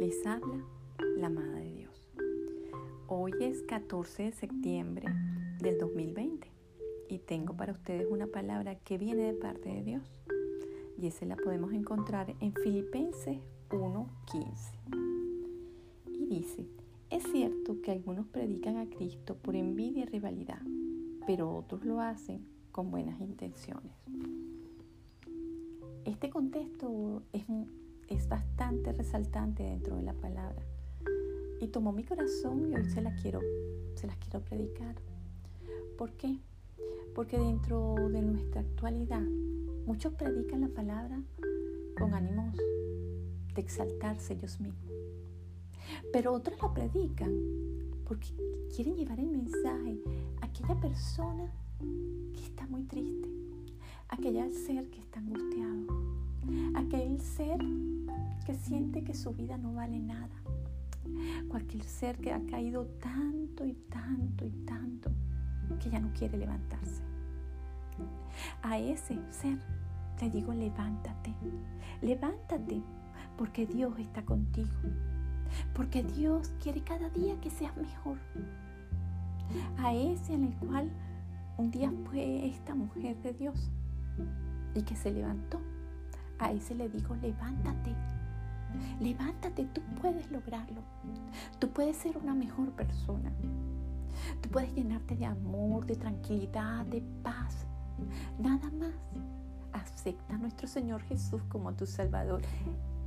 Les habla la amada de Dios. Hoy es 14 de septiembre del 2020 y tengo para ustedes una palabra que viene de parte de Dios y esa la podemos encontrar en Filipenses 1:15. Y dice, es cierto que algunos predican a Cristo por envidia y rivalidad, pero otros lo hacen con buenas intenciones. Este contexto es es bastante resaltante dentro de la palabra. Y tomó mi corazón y hoy se la quiero, se las quiero predicar. ¿Por qué? Porque dentro de nuestra actualidad muchos predican la palabra con ánimos de exaltarse ellos mismos. Pero otros la predican porque quieren llevar el mensaje a aquella persona que está muy triste, a aquel ser que está angustiado, aquel ser que siente que su vida no vale nada, cualquier ser que ha caído tanto y tanto y tanto que ya no quiere levantarse. A ese ser le digo, levántate, levántate, porque Dios está contigo, porque Dios quiere cada día que seas mejor. A ese en el cual un día fue esta mujer de Dios y que se levantó a ese le digo, levántate. Levántate, tú puedes lograrlo. Tú puedes ser una mejor persona. Tú puedes llenarte de amor, de tranquilidad, de paz. Nada más. Acepta a nuestro Señor Jesús como tu Salvador.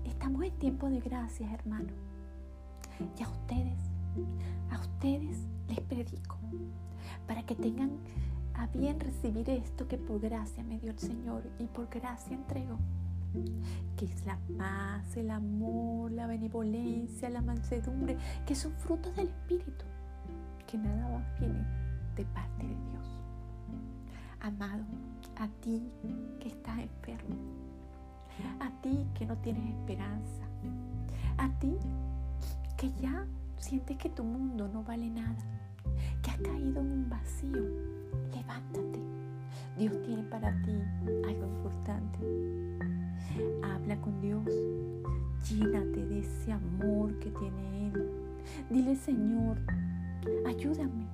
Estamos en tiempo de gracias, hermano. Y a ustedes, a ustedes les predico para que tengan a bien recibir esto que por gracia me dio el Señor y por gracia entregó que es la paz, el amor, la benevolencia, la mansedumbre, que son frutos del Espíritu, que nada más viene de parte de Dios. Amado, a ti que estás enfermo, a ti que no tienes esperanza, a ti que ya sientes que tu mundo no vale nada, que has caído en un vacío, levántate. Dios tiene para ti algo importante. Con Dios. Llénate de ese amor que tiene Él. Dile, Señor, ayúdame.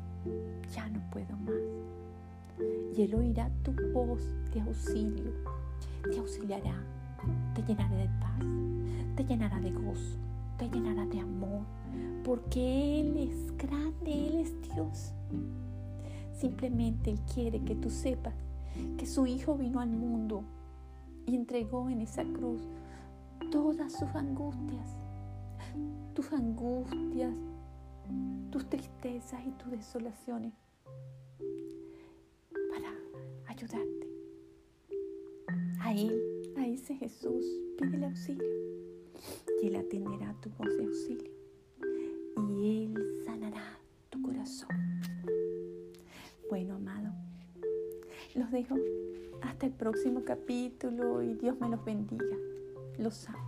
Ya no puedo más. Y Él oirá tu voz de auxilio. Te auxiliará. Te llenará de paz. Te llenará de gozo. Te llenará de amor. Porque Él es grande. Él es Dios. Simplemente Él quiere que tú sepas que su Hijo vino al mundo y entregó en esa cruz todas sus angustias, tus angustias, tus tristezas y tus desolaciones para ayudarte. A Él, a ese Jesús, pídele auxilio y Él atenderá tu voz de auxilio y Él sanará tu corazón. Bueno, amado, los dejo hasta el próximo capítulo y Dios me los bendiga. Los amo.